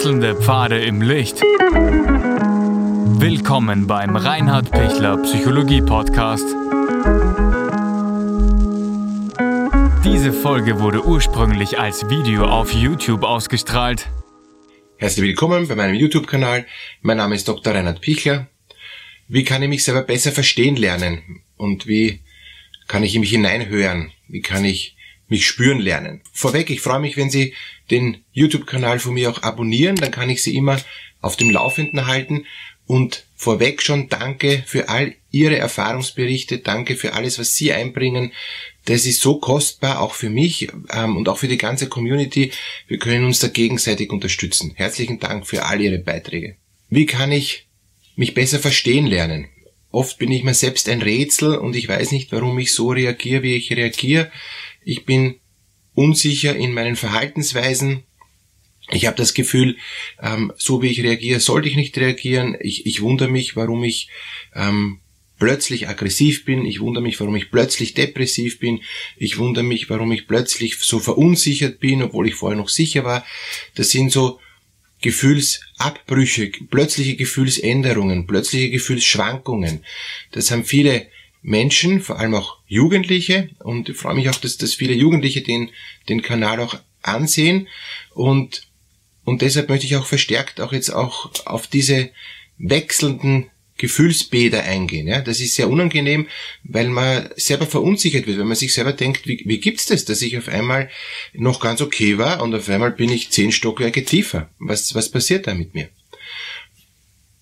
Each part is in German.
Wechselnde Pfade im Licht. Willkommen beim Reinhard Pichler Psychologie Podcast. Diese Folge wurde ursprünglich als Video auf YouTube ausgestrahlt. Herzlich willkommen bei meinem YouTube-Kanal. Mein Name ist Dr. Reinhard Pichler. Wie kann ich mich selber besser verstehen lernen? Und wie kann ich in mich hineinhören? Wie kann ich mich spüren lernen. Vorweg, ich freue mich, wenn Sie den YouTube-Kanal von mir auch abonnieren, dann kann ich Sie immer auf dem Laufenden halten und vorweg schon danke für all Ihre Erfahrungsberichte, danke für alles, was Sie einbringen. Das ist so kostbar, auch für mich ähm, und auch für die ganze Community. Wir können uns da gegenseitig unterstützen. Herzlichen Dank für all Ihre Beiträge. Wie kann ich mich besser verstehen lernen? Oft bin ich mir selbst ein Rätsel und ich weiß nicht, warum ich so reagiere, wie ich reagiere. Ich bin unsicher in meinen Verhaltensweisen. Ich habe das Gefühl, ähm, so wie ich reagiere, sollte ich nicht reagieren. Ich, ich wundere mich, warum ich ähm, plötzlich aggressiv bin. Ich wundere mich, warum ich plötzlich depressiv bin. Ich wundere mich, warum ich plötzlich so verunsichert bin, obwohl ich vorher noch sicher war. Das sind so Gefühlsabbrüche, plötzliche Gefühlsänderungen, plötzliche Gefühlsschwankungen. Das haben viele Menschen, vor allem auch Jugendliche, und ich freue mich auch, dass, dass viele Jugendliche den, den Kanal auch ansehen und, und deshalb möchte ich auch verstärkt auch jetzt auch auf diese wechselnden Gefühlsbäder eingehen. Ja? Das ist sehr unangenehm, weil man selber verunsichert wird, weil man sich selber denkt, wie, wie gibt's das, dass ich auf einmal noch ganz okay war und auf einmal bin ich zehn Stockwerke tiefer. Was, was passiert da mit mir?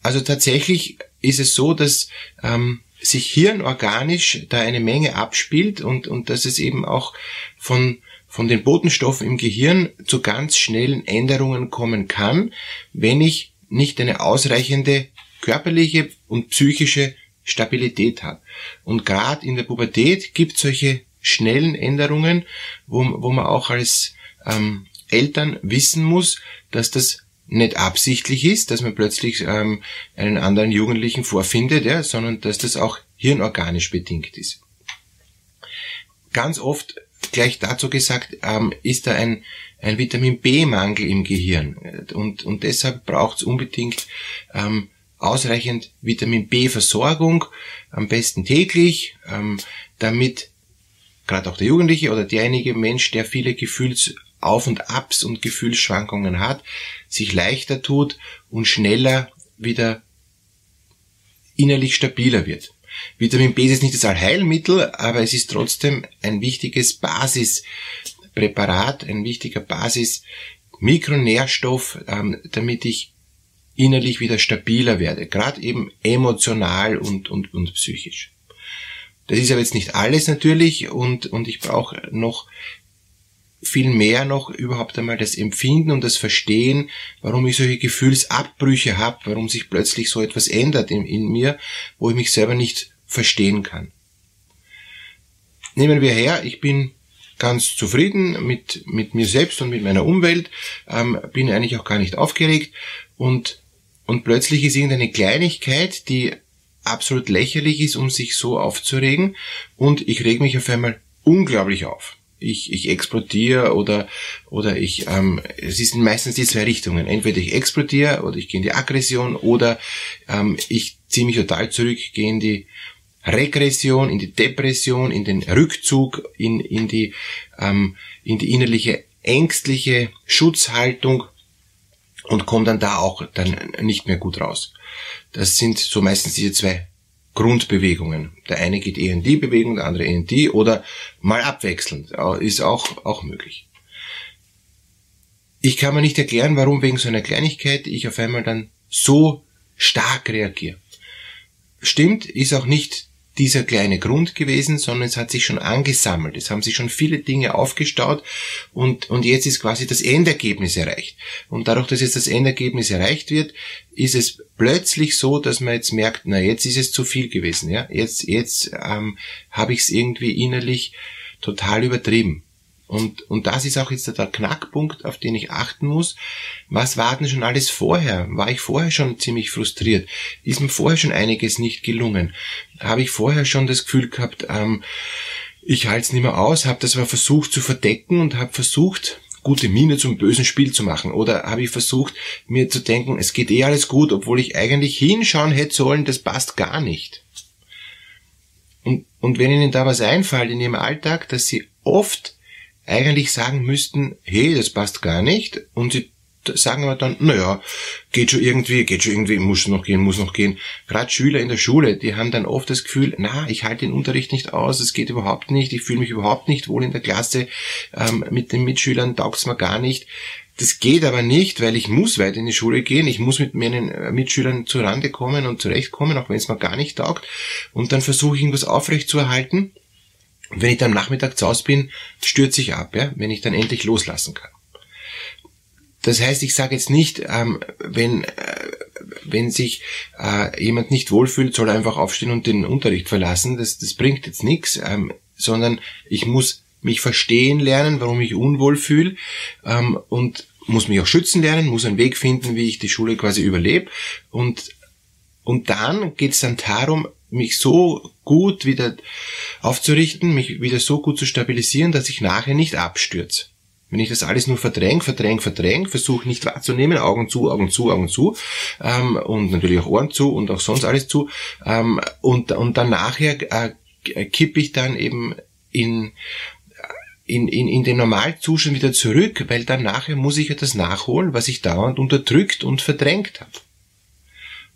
Also tatsächlich ist es so, dass ähm, sich hirnorganisch da eine Menge abspielt und, und dass es eben auch von, von den Botenstoffen im Gehirn zu ganz schnellen Änderungen kommen kann, wenn ich nicht eine ausreichende körperliche und psychische Stabilität habe. Und gerade in der Pubertät gibt solche schnellen Änderungen, wo, wo man auch als ähm, Eltern wissen muss, dass das nicht absichtlich ist, dass man plötzlich ähm, einen anderen Jugendlichen vorfindet, ja, sondern dass das auch hirnorganisch bedingt ist. Ganz oft, gleich dazu gesagt, ähm, ist da ein, ein Vitamin B-Mangel im Gehirn und, und deshalb braucht es unbedingt ähm, ausreichend Vitamin B-Versorgung, am besten täglich, ähm, damit gerade auch der Jugendliche oder derjenige Mensch, der viele Gefühls auf und Abs und Gefühlsschwankungen hat, sich leichter tut und schneller wieder innerlich stabiler wird. Vitamin B ist nicht das Allheilmittel, aber es ist trotzdem ein wichtiges Basispräparat, ein wichtiger Basis-Mikronährstoff, ähm, damit ich innerlich wieder stabiler werde, gerade eben emotional und, und, und psychisch. Das ist aber jetzt nicht alles natürlich und, und ich brauche noch viel mehr noch überhaupt einmal das Empfinden und das Verstehen, warum ich solche Gefühlsabbrüche habe, warum sich plötzlich so etwas ändert in, in mir, wo ich mich selber nicht verstehen kann. Nehmen wir her, ich bin ganz zufrieden mit, mit mir selbst und mit meiner Umwelt, ähm, bin eigentlich auch gar nicht aufgeregt und, und plötzlich ist irgendeine Kleinigkeit, die absolut lächerlich ist, um sich so aufzuregen und ich reg mich auf einmal unglaublich auf ich, ich explodiere oder, oder ich, ähm, es sind meistens die zwei Richtungen. Entweder ich explodiere oder ich gehe in die Aggression oder ähm, ich ziehe mich total zurück, gehe in die Regression, in die Depression, in den Rückzug, in, in, die, ähm, in die innerliche ängstliche Schutzhaltung und komme dann da auch dann nicht mehr gut raus. Das sind so meistens diese zwei Grundbewegungen. Der eine geht eher in die Bewegung, der andere in die oder mal abwechselnd. Ist auch, auch möglich. Ich kann mir nicht erklären, warum wegen so einer Kleinigkeit ich auf einmal dann so stark reagiere. Stimmt, ist auch nicht dieser kleine Grund gewesen, sondern es hat sich schon angesammelt. Es haben sich schon viele Dinge aufgestaut und, und jetzt ist quasi das Endergebnis erreicht. Und dadurch, dass jetzt das Endergebnis erreicht wird, ist es plötzlich so, dass man jetzt merkt, na jetzt ist es zu viel gewesen. Ja, jetzt jetzt ähm, habe ich es irgendwie innerlich total übertrieben. Und, und das ist auch jetzt der Knackpunkt, auf den ich achten muss. Was war denn schon alles vorher? War ich vorher schon ziemlich frustriert? Ist mir vorher schon einiges nicht gelungen? Habe ich vorher schon das Gefühl gehabt, ähm, ich halte es nicht mehr aus, habe das aber versucht zu verdecken und habe versucht, gute Miene zum bösen Spiel zu machen? Oder habe ich versucht, mir zu denken, es geht eh alles gut, obwohl ich eigentlich hinschauen hätte sollen, das passt gar nicht. Und, und wenn Ihnen da was einfällt in Ihrem Alltag, dass Sie oft eigentlich sagen müssten, hey, das passt gar nicht, und Sie sagen wir dann, naja, geht schon irgendwie, geht schon irgendwie, muss noch gehen, muss noch gehen. Gerade Schüler in der Schule, die haben dann oft das Gefühl, na, ich halte den Unterricht nicht aus, es geht überhaupt nicht, ich fühle mich überhaupt nicht wohl in der Klasse, ähm, mit den Mitschülern taugt's mir gar nicht. Das geht aber nicht, weil ich muss weiter in die Schule gehen, ich muss mit meinen äh, Mitschülern zurande kommen und zurechtkommen, auch wenn es mir gar nicht taugt. Und dann versuche ich irgendwas aufrecht zu erhalten. Und wenn ich dann am Nachmittag zu Hause bin, stürze ich ab, ja, wenn ich dann endlich loslassen kann. Das heißt, ich sage jetzt nicht, ähm, wenn, äh, wenn sich äh, jemand nicht wohlfühlt, soll er einfach aufstehen und den Unterricht verlassen. Das, das bringt jetzt nichts, ähm, sondern ich muss mich verstehen lernen, warum ich unwohl fühle ähm, und muss mich auch schützen lernen, muss einen Weg finden, wie ich die Schule quasi überlebe. Und, und dann geht es dann darum, mich so gut wieder aufzurichten, mich wieder so gut zu stabilisieren, dass ich nachher nicht abstürze. Wenn ich das alles nur verdräng, verdräng, verdräng, versuche nicht wahrzunehmen, Augen zu, Augen zu, Augen zu ähm, und natürlich auch Ohren zu und auch sonst alles zu ähm, und, und dann nachher äh, kippe ich dann eben in, in, in, in den Normalzustand wieder zurück, weil dann nachher muss ich ja das nachholen, was ich dauernd unterdrückt und verdrängt habe.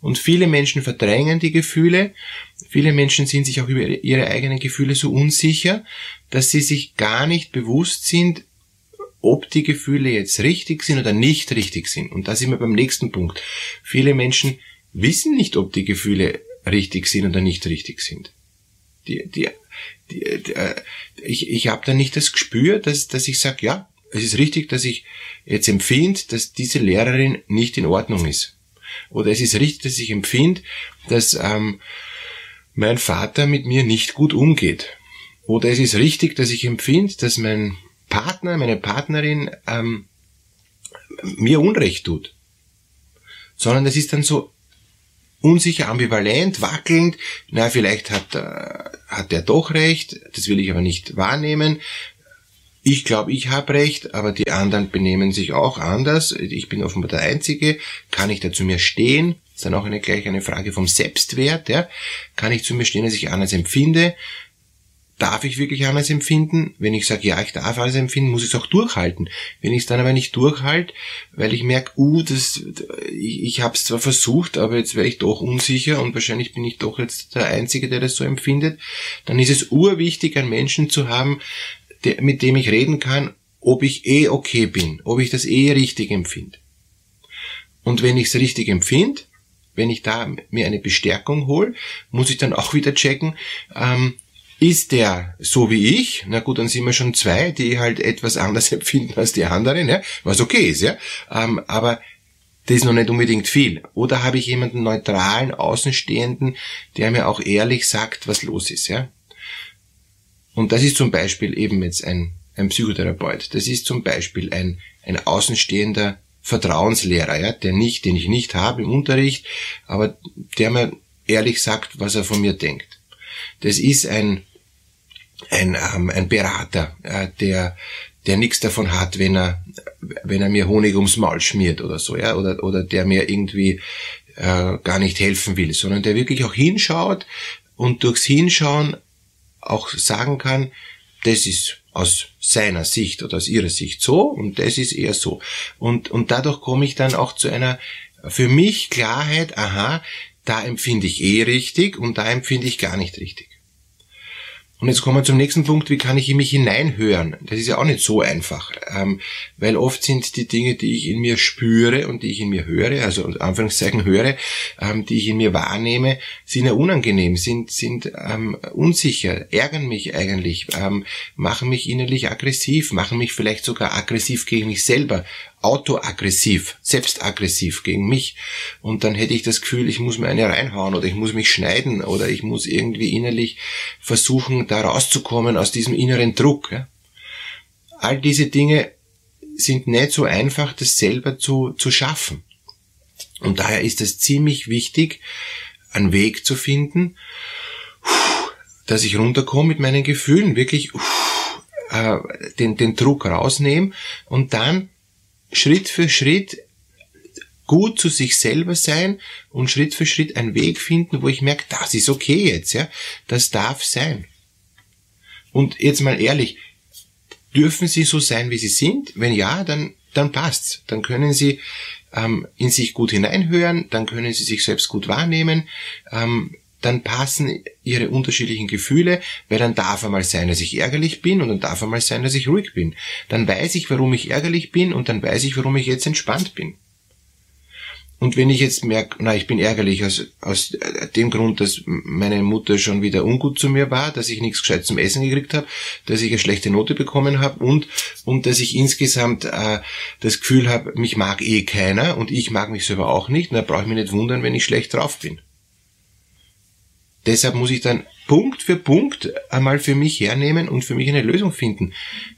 Und viele Menschen verdrängen die Gefühle. Viele Menschen sind sich auch über ihre eigenen Gefühle so unsicher, dass sie sich gar nicht bewusst sind, ob die Gefühle jetzt richtig sind oder nicht richtig sind. Und da sind wir beim nächsten Punkt. Viele Menschen wissen nicht, ob die Gefühle richtig sind oder nicht richtig sind. Die, die, die, die, äh, ich ich habe da nicht das Gespür, dass, dass ich sage, ja, es ist richtig, dass ich jetzt empfinde, dass diese Lehrerin nicht in Ordnung ist. Oder es ist richtig, dass ich empfinde, dass ähm, mein Vater mit mir nicht gut umgeht. Oder es ist richtig, dass ich empfinde, dass mein Partner, meine Partnerin ähm, mir Unrecht tut. Sondern es ist dann so unsicher, ambivalent, wackelnd. Na, vielleicht hat, äh, hat der doch recht, das will ich aber nicht wahrnehmen. Ich glaube, ich habe recht, aber die anderen benehmen sich auch anders. Ich bin offenbar der Einzige. Kann ich da zu mir stehen? Ist dann auch eine, gleich eine Frage vom Selbstwert. Ja? Kann ich zu mir stehen, dass ich anders empfinde? darf ich wirklich anders empfinden? Wenn ich sage, ja, ich darf alles empfinden, muss ich es auch durchhalten. Wenn ich es dann aber nicht durchhalte, weil ich merke, uh, das, ich, ich habe es zwar versucht, aber jetzt wäre ich doch unsicher und wahrscheinlich bin ich doch jetzt der Einzige, der das so empfindet, dann ist es urwichtig, einen Menschen zu haben, der, mit dem ich reden kann, ob ich eh okay bin, ob ich das eh richtig empfinde. Und wenn ich es richtig empfinde, wenn ich da mir eine Bestärkung hole, muss ich dann auch wieder checken, ähm, ist der so wie ich? Na gut, dann sind wir schon zwei, die halt etwas anders empfinden als die anderen, ja? was okay ist, ja. Ähm, aber das ist noch nicht unbedingt viel. Oder habe ich jemanden neutralen, Außenstehenden, der mir auch ehrlich sagt, was los ist, ja. Und das ist zum Beispiel eben jetzt ein, ein Psychotherapeut. Das ist zum Beispiel ein, ein außenstehender Vertrauenslehrer, ja, der nicht, den ich nicht habe im Unterricht, aber der mir ehrlich sagt, was er von mir denkt. Das ist ein ein, ähm, ein Berater, äh, der, der nichts davon hat, wenn er, wenn er mir Honig ums Maul schmiert oder so, ja, oder, oder der mir irgendwie äh, gar nicht helfen will, sondern der wirklich auch hinschaut und durchs Hinschauen auch sagen kann, das ist aus seiner Sicht oder aus ihrer Sicht so und das ist eher so. Und, und dadurch komme ich dann auch zu einer für mich Klarheit, aha, da empfinde ich eh richtig und da empfinde ich gar nicht richtig. Und jetzt kommen wir zum nächsten Punkt, wie kann ich in mich hineinhören? Das ist ja auch nicht so einfach, ähm, weil oft sind die Dinge, die ich in mir spüre und die ich in mir höre, also Anführungszeichen höre, ähm, die ich in mir wahrnehme, sind ja unangenehm, sind, sind ähm, unsicher, ärgern mich eigentlich, ähm, machen mich innerlich aggressiv, machen mich vielleicht sogar aggressiv gegen mich selber, autoaggressiv, selbstaggressiv gegen mich. Und dann hätte ich das Gefühl, ich muss mir eine reinhauen oder ich muss mich schneiden oder ich muss irgendwie innerlich versuchen, da rauszukommen aus diesem inneren Druck. All diese Dinge sind nicht so einfach, das selber zu, zu schaffen. Und daher ist es ziemlich wichtig, einen Weg zu finden, dass ich runterkomme mit meinen Gefühlen, wirklich äh, den, den Druck rausnehme und dann Schritt für Schritt gut zu sich selber sein und Schritt für Schritt einen Weg finden, wo ich merke, das ist okay jetzt, ja, das darf sein. Und jetzt mal ehrlich, dürfen sie so sein, wie sie sind? Wenn ja, dann, dann passt's. Dann können sie ähm, in sich gut hineinhören, dann können sie sich selbst gut wahrnehmen, ähm, dann passen ihre unterschiedlichen Gefühle, weil dann darf einmal sein, dass ich ärgerlich bin und dann darf einmal sein, dass ich ruhig bin. Dann weiß ich, warum ich ärgerlich bin und dann weiß ich, warum ich jetzt entspannt bin. Und wenn ich jetzt merke, na, ich bin ärgerlich aus, aus dem Grund, dass meine Mutter schon wieder ungut zu mir war, dass ich nichts gescheit zum Essen gekriegt habe, dass ich eine schlechte Note bekommen habe und, und dass ich insgesamt äh, das Gefühl habe, mich mag eh keiner und ich mag mich selber auch nicht, dann brauche ich mich nicht wundern, wenn ich schlecht drauf bin. Deshalb muss ich dann Punkt für Punkt einmal für mich hernehmen und für mich eine Lösung finden.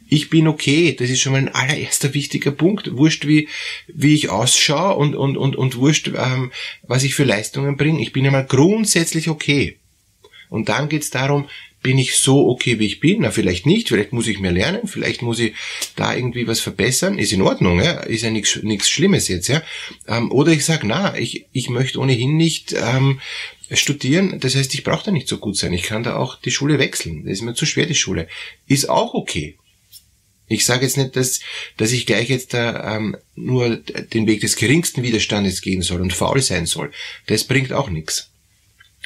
Ich bin okay, das ist schon mal ein allererster wichtiger Punkt. Wurscht, wie, wie ich ausschaue und, und, und, und wurscht, ähm, was ich für Leistungen bringe. Ich bin einmal grundsätzlich okay. Und dann geht's darum, bin ich so okay, wie ich bin? Na, vielleicht nicht, vielleicht muss ich mehr lernen, vielleicht muss ich da irgendwie was verbessern, ist in Ordnung, ja? ist ja nichts Schlimmes jetzt, ja. Ähm, oder ich sage, na, ich, ich möchte ohnehin nicht ähm, studieren, das heißt, ich brauche da nicht so gut sein, ich kann da auch die Schule wechseln, das ist mir zu schwer, die Schule. Ist auch okay. Ich sage jetzt nicht, dass, dass ich gleich jetzt da ähm, nur den Weg des geringsten Widerstandes gehen soll und faul sein soll. Das bringt auch nichts.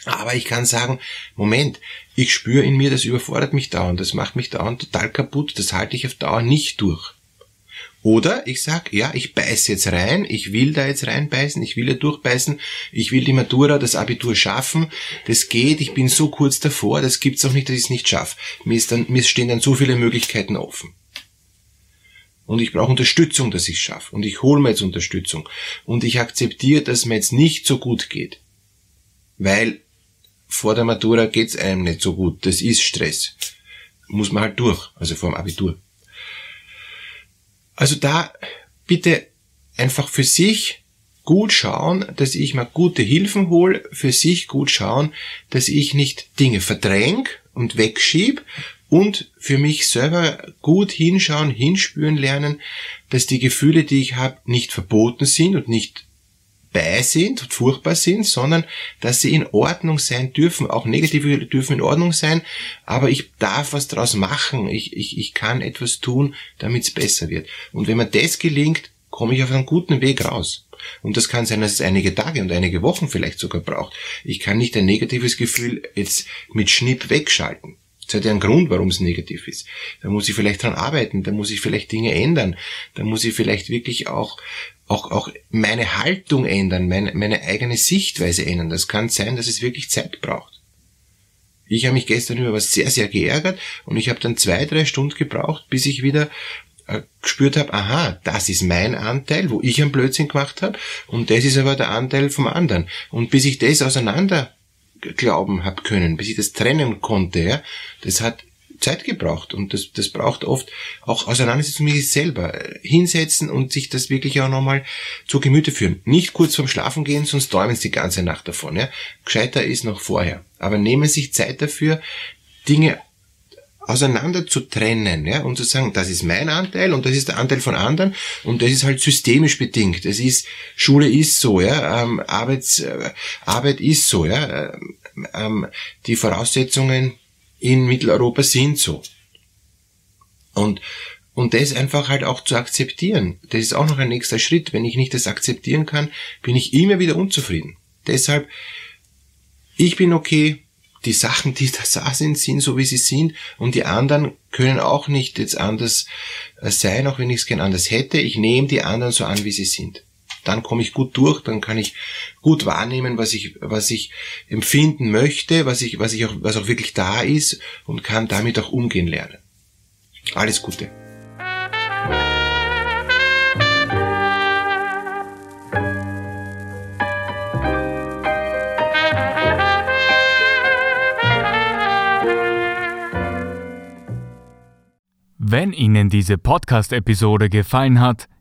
Aber ich kann sagen, Moment, ich spüre in mir, das überfordert mich dauernd, das macht mich dauernd total kaputt, das halte ich auf Dauer nicht durch. Oder ich sag, ja, ich beiß jetzt rein, ich will da jetzt reinbeißen, ich will da durchbeißen, ich will die Matura, das Abitur schaffen, das geht, ich bin so kurz davor, das gibt's auch nicht, dass ich es nicht schaffe. Mir, ist dann, mir stehen dann so viele Möglichkeiten offen. Und ich brauche Unterstützung, dass ich schaffe. Und ich hole mir jetzt Unterstützung. Und ich akzeptiere, dass mir jetzt nicht so gut geht. Weil vor der Matura geht's einem nicht so gut. Das ist Stress. Muss man halt durch, also vor dem Abitur. Also da bitte einfach für sich gut schauen, dass ich mir gute Hilfen hole, für sich gut schauen, dass ich nicht Dinge verdräng und wegschieb und für mich selber gut hinschauen, hinspüren lernen, dass die Gefühle, die ich habe, nicht verboten sind und nicht bei sind und furchtbar sind, sondern dass sie in Ordnung sein dürfen. Auch negative dürfen in Ordnung sein, aber ich darf was draus machen. Ich, ich, ich kann etwas tun, damit es besser wird. Und wenn mir das gelingt, komme ich auf einen guten Weg raus. Und das kann sein, dass es einige Tage und einige Wochen vielleicht sogar braucht. Ich kann nicht ein negatives Gefühl jetzt mit Schnipp wegschalten. Das hat ja einen Grund, warum es negativ ist. Da muss ich vielleicht dran arbeiten, da muss ich vielleicht Dinge ändern, da muss ich vielleicht wirklich auch auch, auch meine Haltung ändern, meine, meine eigene Sichtweise ändern. Das kann sein, dass es wirklich Zeit braucht. Ich habe mich gestern über was sehr, sehr geärgert und ich habe dann zwei, drei Stunden gebraucht, bis ich wieder äh, gespürt habe, aha, das ist mein Anteil, wo ich einen Blödsinn gemacht habe und das ist aber der Anteil vom anderen. Und bis ich das auseinander glauben habe können, bis ich das trennen konnte, ja, das hat Zeit gebraucht und das, das braucht oft auch Auseinandersetzung mit sich selber. Hinsetzen und sich das wirklich auch nochmal zu Gemüte führen. Nicht kurz vorm Schlafen gehen, sonst träumen sie die ganze Nacht davon. Ja? Gescheiter ist noch vorher. Aber nehmen sich Zeit dafür, Dinge auseinander zu trennen ja, und zu sagen, das ist mein Anteil und das ist der Anteil von anderen und das ist halt systemisch bedingt. Das ist Schule ist so, ja, ähm, Arbeits, äh, Arbeit ist so, ja, ähm, ähm die Voraussetzungen in Mitteleuropa sind so. Und, und das einfach halt auch zu akzeptieren. Das ist auch noch ein nächster Schritt. Wenn ich nicht das akzeptieren kann, bin ich immer wieder unzufrieden. Deshalb, ich bin okay, die Sachen, die da sind, sind so wie sie sind und die anderen können auch nicht jetzt anders äh, sein, auch wenn ich es gern anders hätte. Ich nehme die anderen so an, wie sie sind dann komme ich gut durch, dann kann ich gut wahrnehmen, was ich, was ich empfinden möchte, was ich, was ich auch, was auch wirklich da ist und kann damit auch umgehen lernen. Alles Gute. Wenn Ihnen diese Podcast-Episode gefallen hat,